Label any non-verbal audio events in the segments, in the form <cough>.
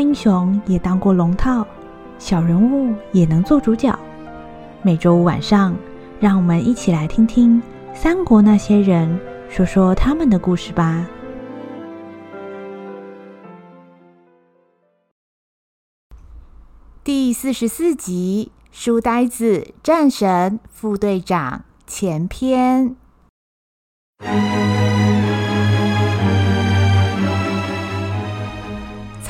英雄也当过龙套，小人物也能做主角。每周五晚上，让我们一起来听听三国那些人说说他们的故事吧。第四十四集：书呆子战神副队长前篇。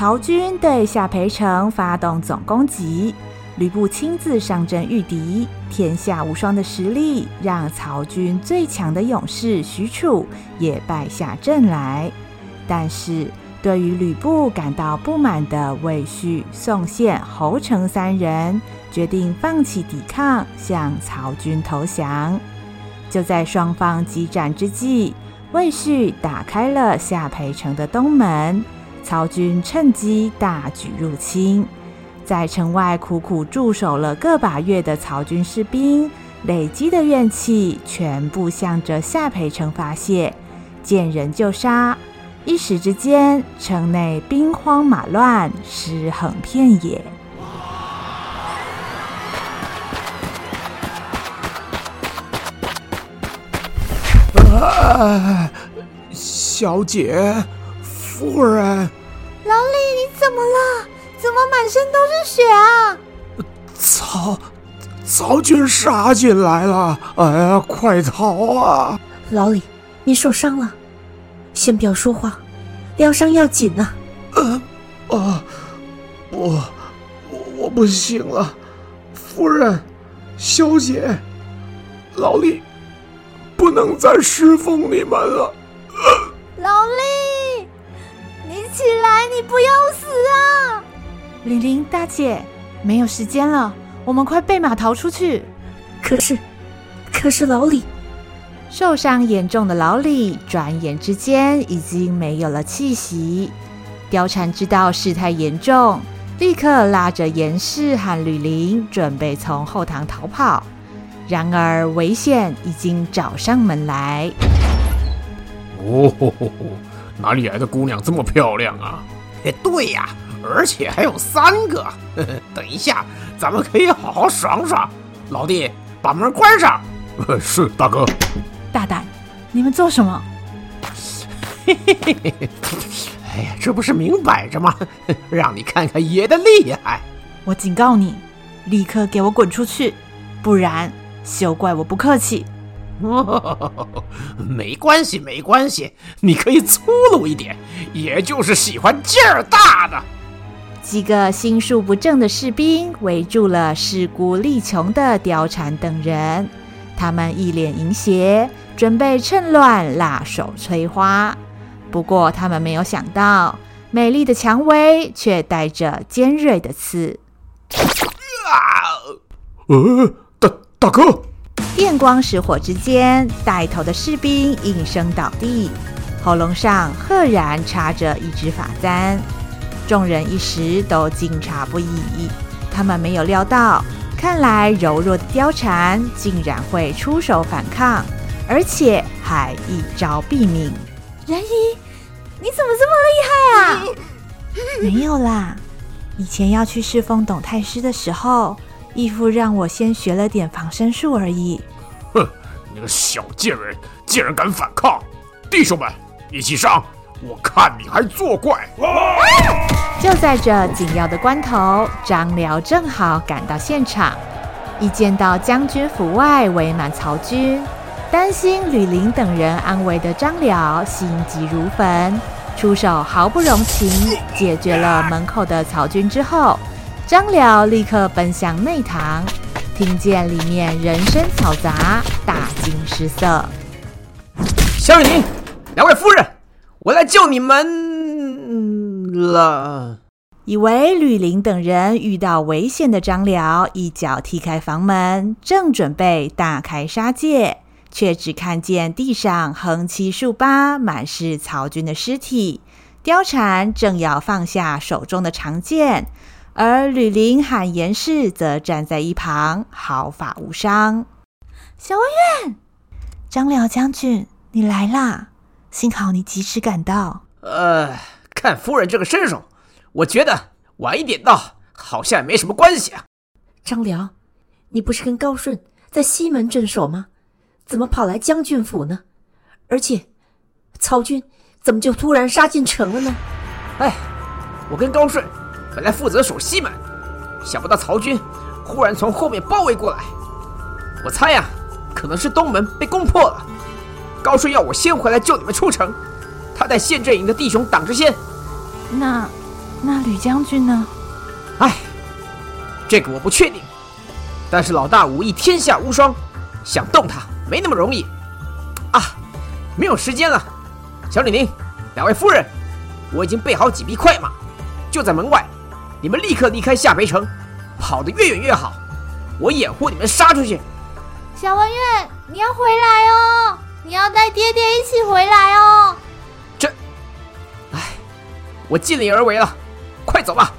曹军对下邳城发动总攻击，吕布亲自上阵御敌，天下无双的实力让曹军最强的勇士许褚也败下阵来。但是，对于吕布感到不满的魏续、宋宪、侯成三人，决定放弃抵抗，向曹军投降。就在双方激战之际，魏续打开了下邳城的东门。曹军趁机大举入侵，在城外苦苦驻守了个把月的曹军士兵，累积的怨气全部向着下邳城发泄，见人就杀，一时之间，城内兵荒马乱，尸横遍野。小姐。夫人，老李，你怎么了？怎么满身都是血啊？曹曹军杀进来了！哎呀，快逃啊！老李，你受伤了，先不要说话，疗伤要紧呐。呃，啊，我我不行了，夫人，小姐，老李不能再侍奉你们了。起来！你不要死啊！玲玲大姐，没有时间了，我们快备马逃出去。可是，可是老李受伤严重的老李，转眼之间已经没有了气息。貂蝉知道事态严重，立刻拉着严氏和吕玲，准备从后堂逃跑。然而危险已经找上门来。哦吼吼吼！哪里来的姑娘这么漂亮啊？哎，对呀，而且还有三个。呵呵，等一下，咱们可以好好爽爽。老弟，把门关上。是，大哥。大胆，你们做什么？嘿嘿嘿嘿嘿！哎呀，这不是明摆着吗？让你看看爷的厉害。我警告你，立刻给我滚出去，不然休怪我不客气。哦，<laughs> 没关系，没关系，你可以粗鲁一点，也就是喜欢劲儿大的。几个心术不正的士兵围住了势孤力穷的貂蝉等人，他们一脸淫邪，准备趁乱辣手摧花。不过，他们没有想到，美丽的蔷薇却带着尖锐的刺。啊！呃，大大哥。电光石火之间，带头的士兵应声倒地，喉咙上赫然插着一支发簪。众人一时都惊诧不已，他们没有料到，看来柔弱的貂蝉竟然会出手反抗，而且还一招毙命。人鱼，你怎么这么厉害啊？没有啦，以前要去侍奉董太师的时候。义父让我先学了点防身术而已。哼，你个小贱人，竟然敢反抗！弟兄们，一起上！我看你还作怪！就在这紧要的关头，张辽正好赶到现场，一见到将军府外围满曹军，担心吕玲等人安危的张辽心急如焚，出手毫不容情，解决了门口的曹军之后。张辽立刻奔向内堂，听见里面人声嘈杂，大惊失色。小李宁，两位夫人，我来救你们了。以为吕玲等人遇到危险的张辽，一脚踢开房门，正准备大开杀戒，却只看见地上横七竖八，满是曹军的尸体。貂蝉正要放下手中的长剑。而吕玲和严氏则站在一旁，毫发无伤。小文远，张辽将军，你来啦！幸好你及时赶到。呃，看夫人这个身手，我觉得晚一点到好像也没什么关系啊。张辽，你不是跟高顺在西门镇守吗？怎么跑来将军府呢？而且，曹军怎么就突然杀进城了呢？哎，我跟高顺本来负责守西门，想不到曹军忽然从后面包围过来。我猜呀，可能是东门被攻破了。高顺要我先回来救你们出城，他带县阵营的弟兄挡着先。那，那吕将军呢？哎，这个我不确定。但是老大武艺天下无双，想动他没那么容易。啊，没有时间了。小李宁，两位夫人，我已经备好几匹快马，就在门外。你们立刻离开下邳城，跑得越远越好。我掩护你们杀出去。小文月，你要回来哦，你要带爹爹一起回来哦。这，哎，我尽力而为了，快走吧。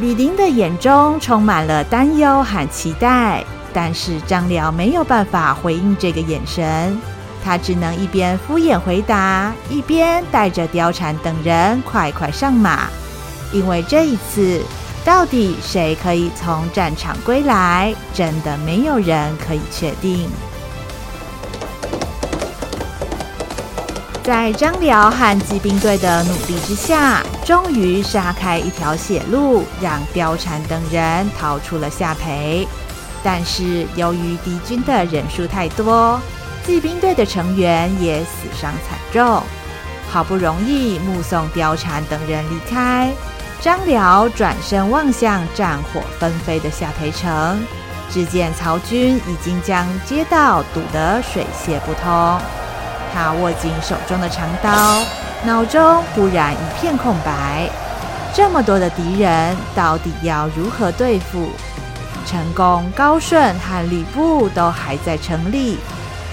吕玲的眼中充满了担忧和期待，但是张辽没有办法回应这个眼神，他只能一边敷衍回答，一边带着貂蝉等人快快上马。因为这一次，到底谁可以从战场归来，真的没有人可以确定。在张辽和骑兵队的努力之下，终于杀开一条血路，让貂蝉等人逃出了下邳。但是由于敌军的人数太多，骑兵队的成员也死伤惨重。好不容易目送貂蝉等人离开，张辽转身望向战火纷飞的下邳城，只见曹军已经将街道堵得水泄不通。他握紧手中的长刀，脑中忽然一片空白。这么多的敌人，到底要如何对付？陈宫、高顺和吕布都还在城里，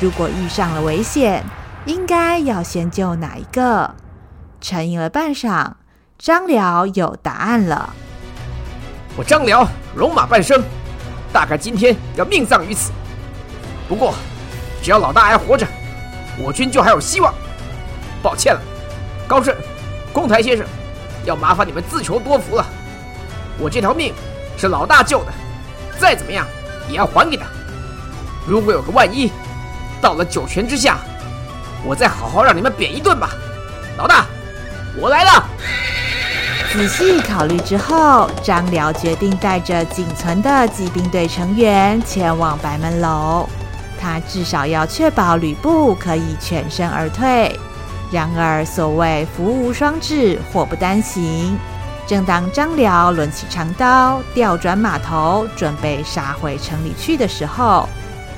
如果遇上了危险，应该要先救哪一个？沉吟了半晌，张辽有答案了。我张辽，戎马半生，大概今天要命丧于此。不过，只要老大还活着。我军就还有希望。抱歉了，高顺、公台先生，要麻烦你们自求多福了。我这条命是老大救的，再怎么样也要还给他。如果有个万一，到了九泉之下，我再好好让你们扁一顿吧。老大，我来了。仔细考虑之后，张辽决定带着仅存的骑兵队成员前往白门楼。他至少要确保吕布可以全身而退。然而，所谓福无双至，祸不单行。正当张辽抡起长刀，调转马头，准备杀回城里去的时候，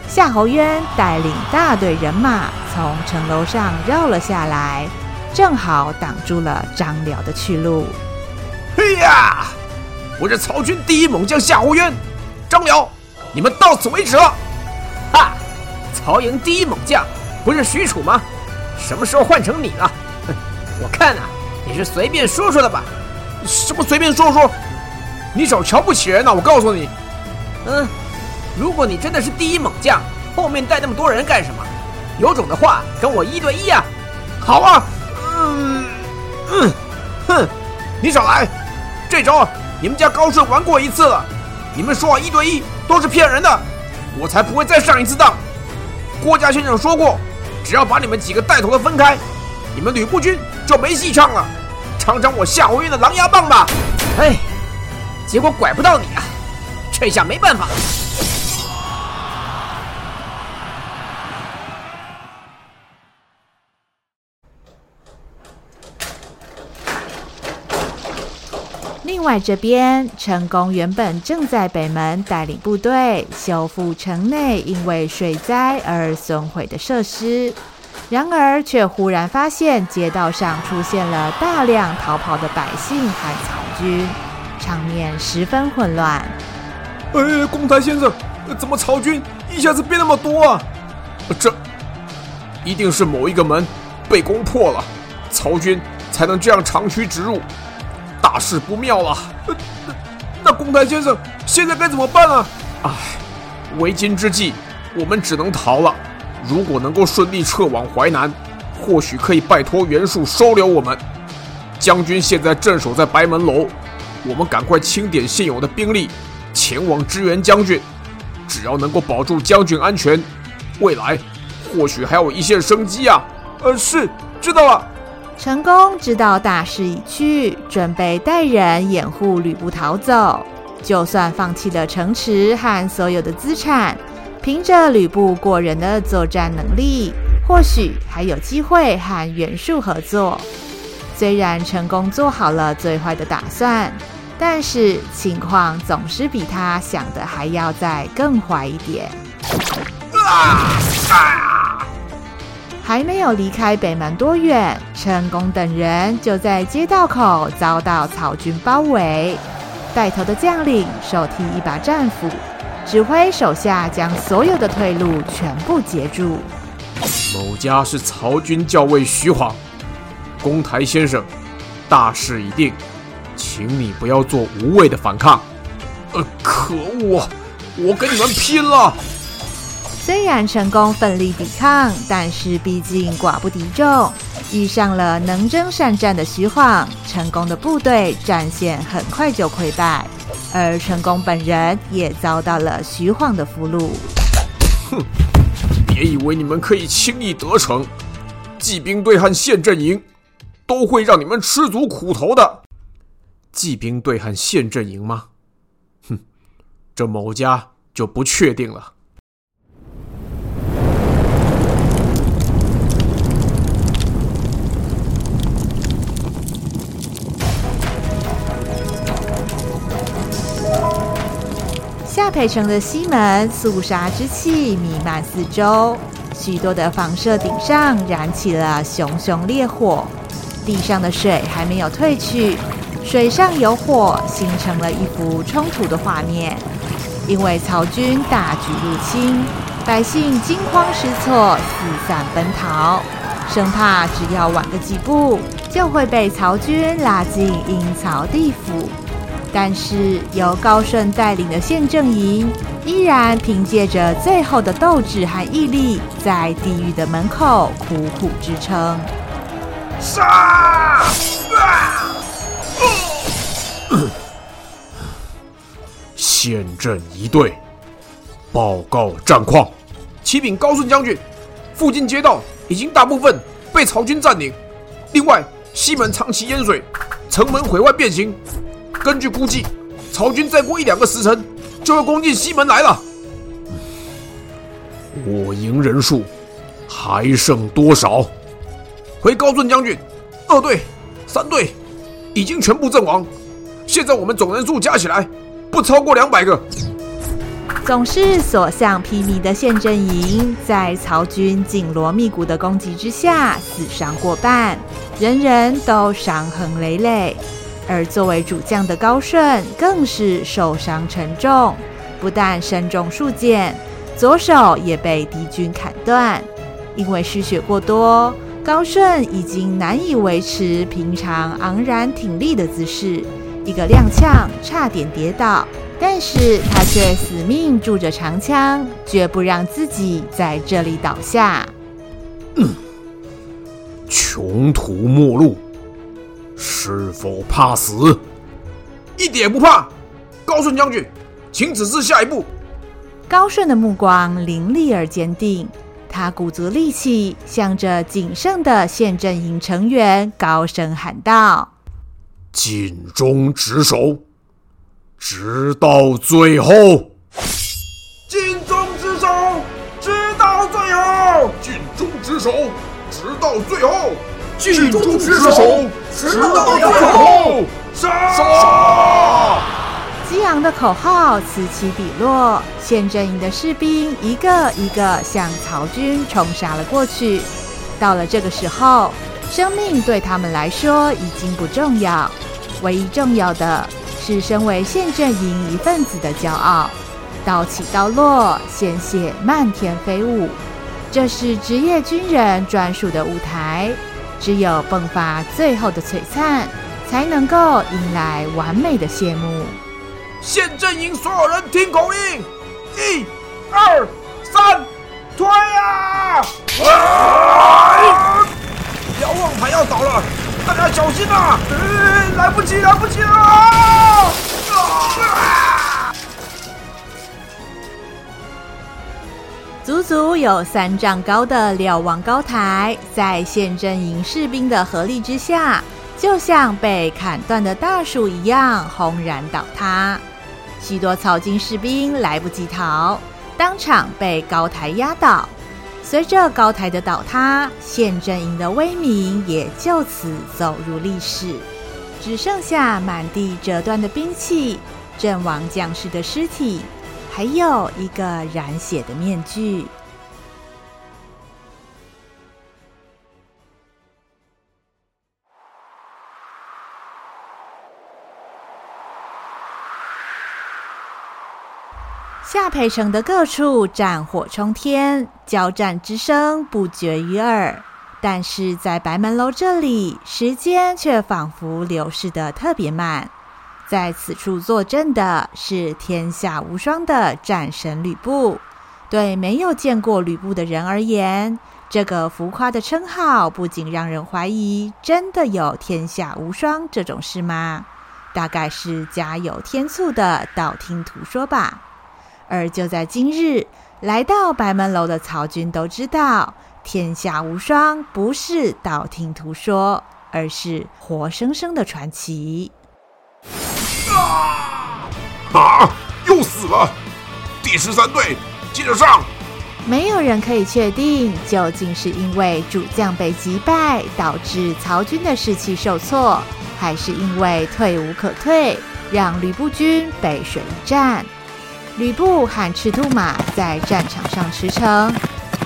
夏侯渊带领大队人马从城楼上绕了下来，正好挡住了张辽的去路。嘿呀！我是曹军第一猛将夏侯渊，张辽，你们到此为止了。哈！曹营第一猛将不是许褚吗？什么时候换成你了？哼，我看啊，你是随便说说的吧？什么随便说说？你少瞧不起人呐！我告诉你，嗯，如果你真的是第一猛将，后面带那么多人干什么？有种的话，跟我一对一啊！好啊，嗯，哼，你少来！这招你们家高顺玩过一次了，你们说话一对一都是骗人的，我才不会再上一次当。郭嘉先生说过，只要把你们几个带头的分开，你们吕布军就没戏唱了。尝尝我夏侯渊的狼牙棒吧！哎，结果拐不到你啊，这下没办法了。另外这边，成功原本正在北门带领部队修复城内因为水灾而损毁的设施，然而却忽然发现街道上出现了大量逃跑的百姓和曹军，场面十分混乱。哎，公台先生，怎么曹军一下子变那么多啊？这一定是某一个门被攻破了，曹军才能这样长驱直入。大事不妙了！那 <laughs> 那公台先生现在该怎么办啊？唉，为今之计，我们只能逃了。如果能够顺利撤往淮南，或许可以拜托袁术收留我们。将军现在镇守在白门楼，我们赶快清点现有的兵力，前往支援将军。只要能够保住将军安全，未来或许还有一线生机啊！呃，是，知道了。成功知道大势已去，准备带人掩护吕布逃走。就算放弃了城池和所有的资产，凭着吕布过人的作战能力，或许还有机会和袁术合作。虽然成功做好了最坏的打算，但是情况总是比他想的还要再更坏一点。还没有离开北门多远，成功等人就在街道口遭到曹军包围。带头的将领手提一把战斧，指挥手下将所有的退路全部截住。某家是曹军校尉徐晃，公台先生，大势已定，请你不要做无谓的反抗。呃，可恶，我跟你们拼了！虽然成功奋力抵抗，但是毕竟寡不敌众，遇上了能征善战的徐晃，成功的部队战线很快就溃败，而成功本人也遭到了徐晃的俘虏。哼，别以为你们可以轻易得逞，骑兵队和县阵营都会让你们吃足苦头的。骑兵队和县阵营吗？哼，这某家就不确定了。下邳城的西门，肃杀之气弥漫四周，许多的房舍顶上燃起了熊熊烈火，地上的水还没有退去，水上有火，形成了一幅冲突的画面。因为曹军大举入侵，百姓惊慌失措，四散奔逃，生怕只要晚个几步，就会被曹军拉进阴曹地府。但是由高顺带领的县阵营依然凭借着最后的斗志和毅力，在地狱的门口苦苦支撑。杀！啊！县阵一队报告战况：启禀高顺将军，附近街道已经大部分被曹军占领，另外西门长期淹水，城门毁坏变形。根据估计，曹军再过一两个时辰就要攻进西门来了。我营人数还剩多少？回高顺将军，二队、三队已经全部阵亡。现在我们总人数加起来不超过两百个。总是所向披靡的县阵营，在曹军紧锣密鼓的攻击之下，死伤过半，人人都伤痕累累。而作为主将的高顺更是受伤沉重，不但身中数箭，左手也被敌军砍断。因为失血过多，高顺已经难以维持平常昂然挺立的姿势，一个踉跄，差点跌倒。但是他却死命拄着长枪，绝不让自己在这里倒下。嗯，穷途末路。是否怕死？一点不怕。高顺将军，请指示下一步。高顺的目光凌厉而坚定，他鼓足力气，向着仅剩的县阵营成员高声喊道：“尽忠职守，直到最后！尽忠职守，直到最后！尽忠职守，直到最后！”尽忠职守，直到最后！杀！激昂的口号此起彼落，县阵营的士兵一个一个向曹军冲杀了过去。到了这个时候，生命对他们来说已经不重要，唯一重要的是身为县阵营一份子的骄傲。刀起刀落，鲜血漫天飞舞，这是职业军人专属的舞台。只有迸发最后的璀璨，才能够迎来完美的谢幕。县阵营所有人听口令：一、二、三，推啊！瞭望台要倒了，大家小心啊！来不及，来不及了！足足有三丈高的瞭望高台，在宪阵营士兵的合力之下，就像被砍断的大树一样轰然倒塌。许多草军士兵来不及逃，当场被高台压倒。随着高台的倒塌，宪阵营的威名也就此走入历史，只剩下满地折断的兵器、阵亡将士的尸体，还有一个染血的面具。夏培城的各处战火冲天，交战之声不绝于耳。但是在白门楼这里，时间却仿佛流逝的特别慢。在此处坐镇的是天下无双的战神吕布。对没有见过吕布的人而言，这个浮夸的称号不仅让人怀疑：真的有天下无双这种事吗？大概是家有天醋的道听途说吧。而就在今日，来到白门楼的曹军都知道，天下无双不是道听途说，而是活生生的传奇。啊！又死了！第十三队，接着上！没有人可以确定，究竟是因为主将被击败，导致曹军的士气受挫，还是因为退无可退，让吕布军背水一战。吕布和赤兔马在战场上驰骋，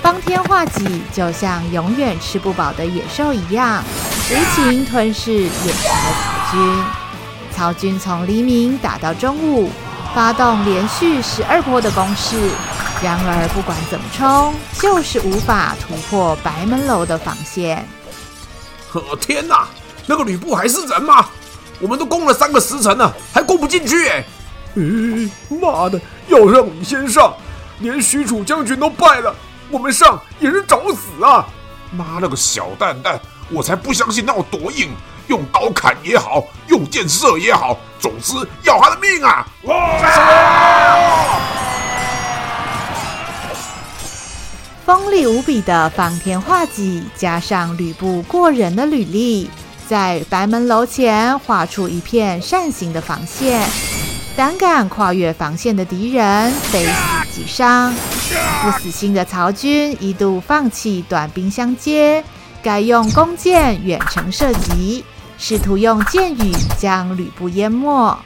方天画戟就像永远吃不饱的野兽一样，无情吞噬眼前的曹军。曹军从黎明打到中午，发动连续十二波的攻势，然而不管怎么冲，就是无法突破白门楼的防线。呵，天哪！那个吕布还是人吗？我们都攻了三个时辰了，还攻不进去哎！妈的！要让你先上，连许褚将军都败了，我们上也是找死啊！妈了个小蛋蛋，我才不相信那有多硬，用刀砍也好，用箭射也好，总之要他的命啊！哇！锋利无比的方天画戟，加上吕布过人的履历，在白门楼前画出一片扇形的防线。胆敢跨越防线的敌人，非死即伤。不死心的曹军一度放弃短兵相接，改用弓箭远程射击，试图用箭雨将吕布淹没。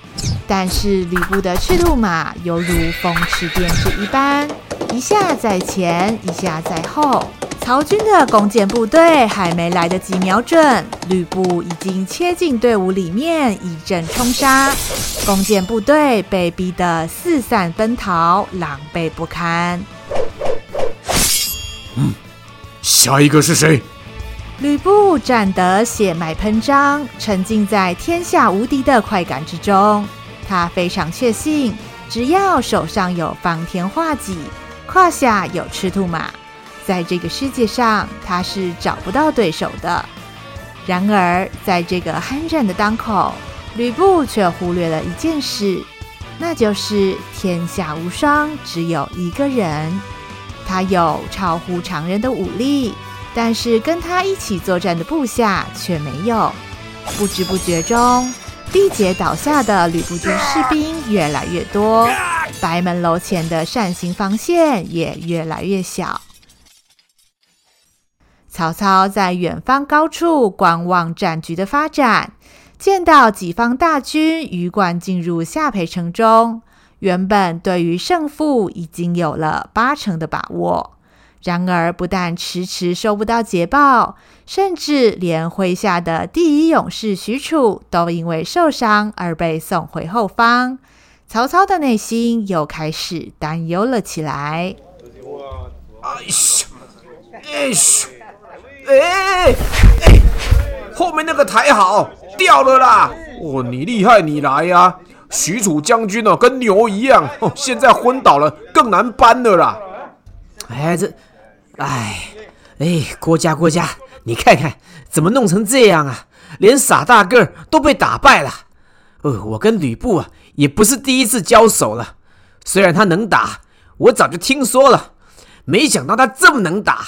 但是吕布的赤兔马犹如风驰电掣一般，一下在前，一下在后。曹军的弓箭部队还没来得及瞄准，吕布已经切进队伍里面，一阵冲杀。弓箭部队被逼得四散奔逃，狼狈不堪。嗯，下一个是谁？吕布战得血脉喷张，沉浸在天下无敌的快感之中。他非常确信，只要手上有方天画戟，胯下有赤兔马。在这个世界上，他是找不到对手的。然而，在这个酣战的当口，吕布却忽略了一件事，那就是天下无双，只有一个人。他有超乎常人的武力，但是跟他一起作战的部下却没有。不知不觉中，力竭倒下的吕布军士兵越来越多，白门楼前的扇形防线也越来越小。曹操在远方高处观望战局的发展，见到己方大军鱼贯进入下邳城中，原本对于胜负已经有了八成的把握。然而，不但迟迟收不到捷报，甚至连麾下的第一勇士许褚都因为受伤而被送回后方。曹操的内心又开始担忧了起来。哎呀，哎呀！哎哎，后面那个抬好掉了啦！哦，你厉害，你来呀、啊！许褚将军哦，跟牛一样，现在昏倒了，更难搬了啦！哎，这，哎，哎，郭嘉郭嘉，你看看怎么弄成这样啊？连傻大个都被打败了。呃，我跟吕布啊，也不是第一次交手了。虽然他能打，我早就听说了。没想到他这么能打，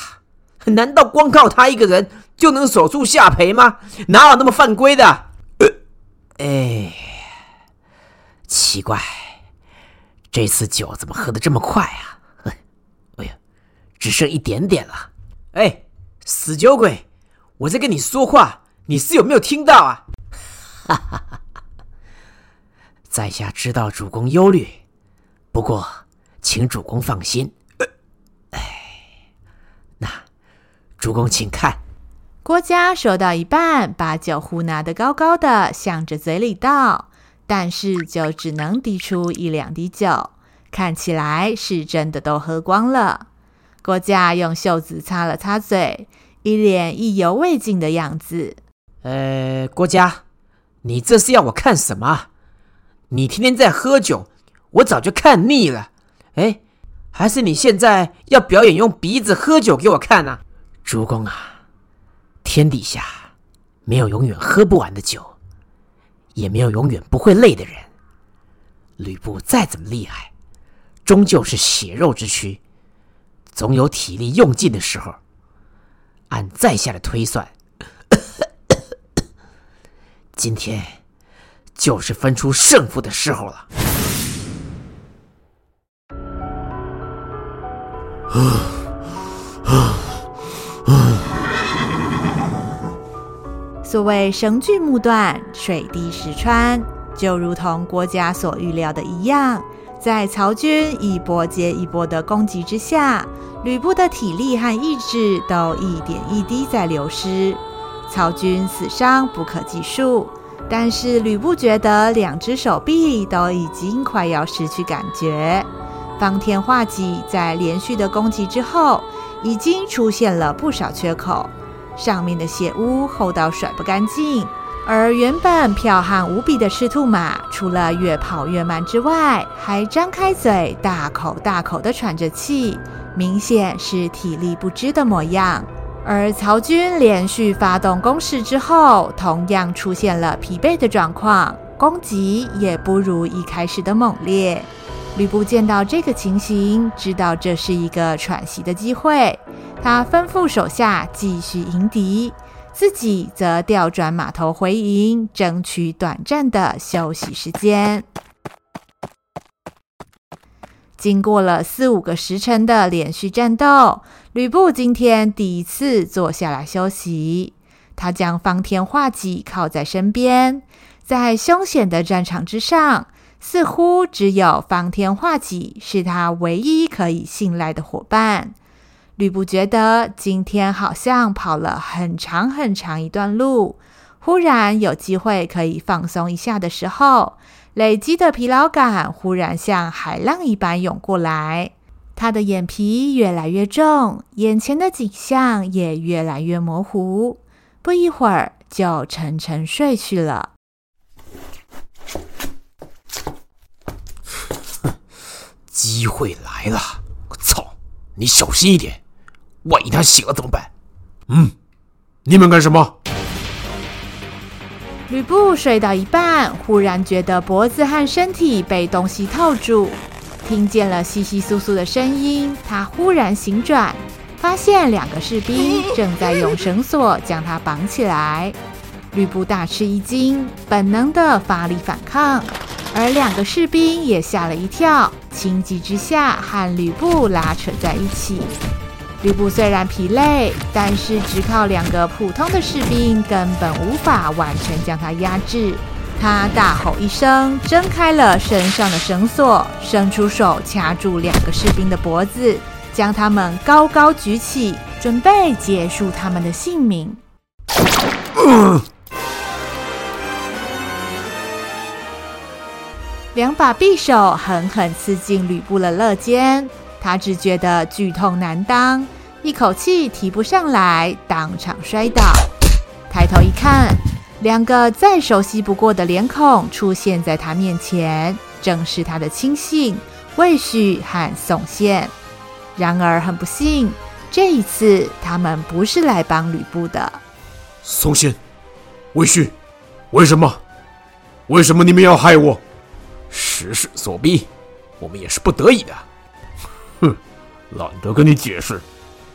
难道光靠他一个人就能守住下邳吗？哪有那么犯规的？呃，哎，奇怪，这次酒怎么喝得这么快啊？只剩一点点了。哎，死酒鬼，我在跟你说话，你是有没有听到啊？哈哈哈。在下知道主公忧虑，不过请主公放心。哎，那主公请看。郭嘉说到一半，把酒壶拿得高高的，向着嘴里倒，但是就只能滴出一两滴酒，看起来是真的都喝光了。郭嘉用袖子擦了擦嘴，一脸意犹未尽的样子。呃，郭嘉，你这是要我看什么？你天天在喝酒，我早就看腻了。哎，还是你现在要表演用鼻子喝酒给我看呢？主公啊，天底下没有永远喝不完的酒，也没有永远不会累的人。吕布再怎么厉害，终究是血肉之躯，总有体力用尽的时候。按在下的推算，<coughs> 今天。就是分出胜负的时候了。所谓绳锯木断，水滴石穿，就如同郭家所预料的一样，在曹军一波接一波的攻击之下，吕布的体力和意志都一点一滴在流失，曹军死伤不可计数。但是吕布觉得两只手臂都已经快要失去感觉。方天画戟在连续的攻击之后，已经出现了不少缺口，上面的血污厚到甩不干净。而原本剽悍无比的赤兔马，除了越跑越慢之外，还张开嘴大口大口地喘着气，明显是体力不支的模样。而曹军连续发动攻势之后，同样出现了疲惫的状况，攻击也不如一开始的猛烈。吕布见到这个情形，知道这是一个喘息的机会，他吩咐手下继续迎敌，自己则调转马头回营，争取短暂的休息时间。经过了四五个时辰的连续战斗，吕布今天第一次坐下来休息。他将方天画戟靠在身边，在凶险的战场之上，似乎只有方天画戟是他唯一可以信赖的伙伴。吕布觉得今天好像跑了很长很长一段路，忽然有机会可以放松一下的时候。累积的疲劳感忽然像海浪一般涌过来，他的眼皮越来越重，眼前的景象也越来越模糊，不一会儿就沉沉睡去了。<laughs> 机会来了！我操，你小心一点，万一他醒了怎么办？嗯，你们干什么？吕布睡到一半，忽然觉得脖子和身体被东西套住，听见了窸窸窣窣的声音。他忽然醒转，发现两个士兵正在用绳索将他绑起来。吕布大吃一惊，本能的发力反抗，而两个士兵也吓了一跳，情急之下和吕布拉扯在一起。吕布虽然疲累，但是只靠两个普通的士兵根本无法完全将他压制。他大吼一声，挣开了身上的绳索，伸出手掐住两个士兵的脖子，将他们高高举起，准备结束他们的性命。两把匕首狠狠刺进吕布的肋间。他只觉得剧痛难当，一口气提不上来，当场摔倒。抬头一看，两个再熟悉不过的脸孔出现在他面前，正是他的亲信魏续和宋宪。然而很不幸，这一次他们不是来帮吕布的。宋宪，魏续，为什么？为什么你们要害我？时势所逼，我们也是不得已的。懒得跟你解释，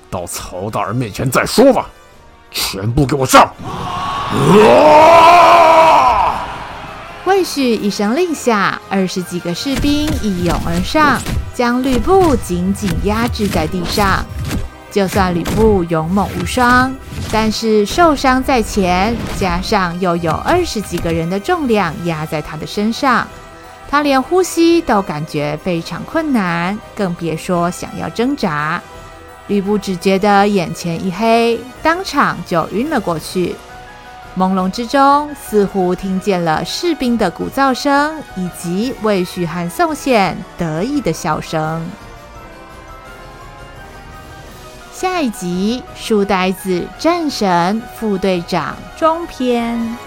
到曹大人面前再说吧。全部给我上！啊魏许一声令下，二十几个士兵一拥而上，将吕布紧紧压制在地上。就算吕布勇猛无双，但是受伤在前，加上又有二十几个人的重量压在他的身上，他连呼吸都感觉非常困难，更别说想要挣扎。吕布只觉得眼前一黑，当场就晕了过去。朦胧之中，似乎听见了士兵的鼓噪声，以及魏续和宋宪得意的笑声。下一集《书呆子战神副队长》中篇。